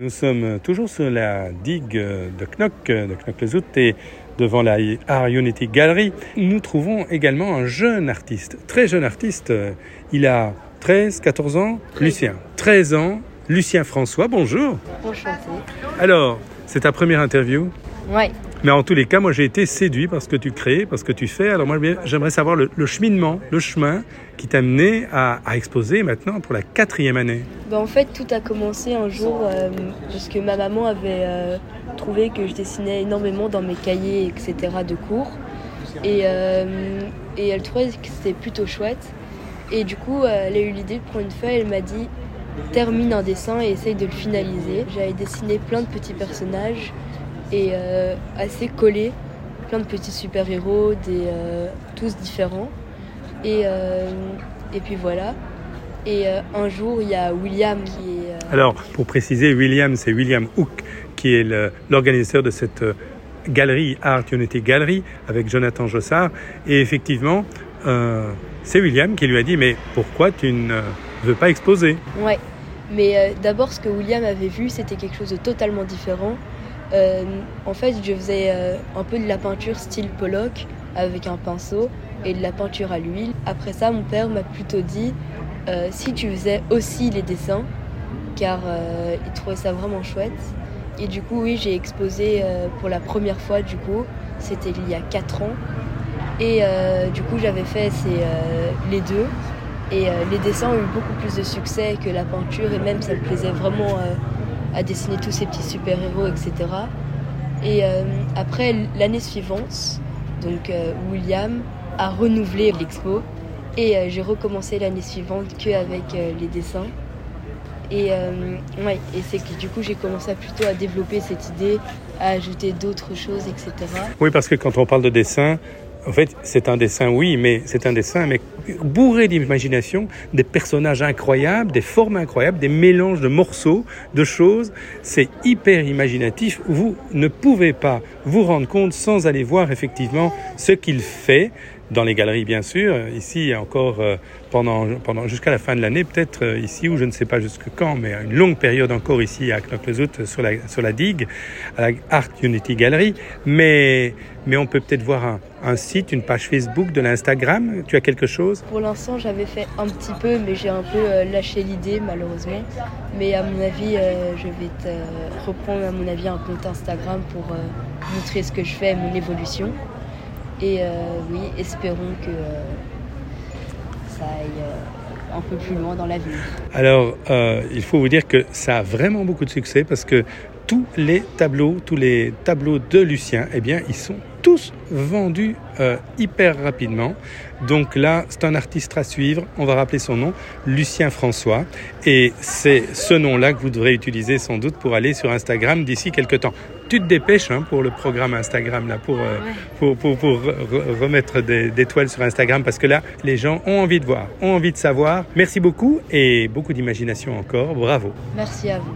Nous sommes toujours sur la digue de Knock, de Knock-le-Zout et devant la Art Unity Gallery. Nous trouvons également un jeune artiste, très jeune artiste. Il a 13, 14 ans, Lucien. 13 ans, Lucien François, bonjour. Enchanté. Alors, c'est ta première interview? Ouais. Mais en tous les cas, moi j'ai été séduit par ce que tu crées, par ce que tu fais. Alors moi j'aimerais savoir le, cheminement, le chemin qui t'a mené à, exposer maintenant pour la quatrième année. Ben, en fait, tout a commencé un jour euh, parce que ma maman avait euh, trouvé que je dessinais énormément dans mes cahiers, etc. de cours. Euh, et elle trouvait que c'était plutôt chouette. Et du coup, elle a eu l'idée de prendre une feuille. Elle m'a dit termine un dessin et essaye de le finaliser. J'avais dessiné plein de petits personnages et euh, assez collés, plein de petits super-héros, des, euh, tous différents. Et, euh, et puis voilà. Et un jour, il y a William qui est... Alors, pour préciser, William, c'est William Hook qui est l'organisateur de cette galerie Art Unity Gallery avec Jonathan Jossard. Et effectivement, c'est William qui lui a dit, mais pourquoi tu ne veux pas exposer? Ouais, mais d'abord, ce que William avait vu, c'était quelque chose de totalement différent. Euh, en fait, je faisais euh, un peu de la peinture style Pollock avec un pinceau et de la peinture à l'huile. Après ça, mon père m'a plutôt dit euh, si tu faisais aussi les dessins, car il trouvait ça vraiment chouette. Et du coup, oui, j'ai exposé pour la première fois, du coup, c'était il y a 4 ans. Et du coup, j'avais fait les deux. Et les dessins ont eu beaucoup plus de succès que la peinture, et même ça me plaisait vraiment à dessiner tous ces petits super-héros, etc. Et euh, après, l'année suivante, donc euh, William a renouvelé l'expo et euh, j'ai recommencé l'année suivante qu'avec les dessins. Et, ouais, et c'est que du coup j'ai commencé plutôt à développer cette idée, à ajouter d'autres choses, etc. Oui, parce que quand on parle de dessin, en fait, c'est un dessin, oui, mais c'est un dessin, mais bourré d'imagination, des personnages incroyables, des formes incroyables, des mélanges de morceaux, de choses. C'est hyper imaginatif. Vous ne pouvez pas vous rendre compte sans aller voir effectivement ce qu'il fait dans les galeries bien sûr, ici encore euh, pendant, pendant jusqu'à la fin de l'année, peut-être euh, ici ou je ne sais pas jusque quand, mais une longue période encore ici à sur la, sur la digue, à la Art Unity Gallery, mais, mais on peut peut-être voir un, site, une page Facebook, de l'Instagram, tu as quelque chose? Pour l'instant j'avais fait un petit peu, mais j'ai un peu euh, lâché l'idée malheureusement, mais à mon avis je vais te reprendre à mon avis un compte Instagram pour montrer ce que je fais, mon évolution. Et euh, oui, espérons que euh, ça aille euh, un peu plus loin dans l'avenir. Alors, il faut vous dire que ça a vraiment beaucoup de succès parce que tous les tableaux, tous les tableaux de Lucien, eh bien, ils sont tous vendus hyper rapidement. Donc là, c'est un artiste à suivre. On va rappeler son nom, Lucien François. Et c'est ce nom-là que vous devrez utiliser sans doute pour aller sur Instagram d'ici quelques temps. Tu te dépêches hein, pour le programme Instagram, là, pour, euh, pour, pour, pour remettre des, des toiles sur Instagram, parce que là, les gens ont envie de voir, ont envie de savoir. Merci beaucoup et beaucoup d'imagination encore. Bravo. Merci à vous.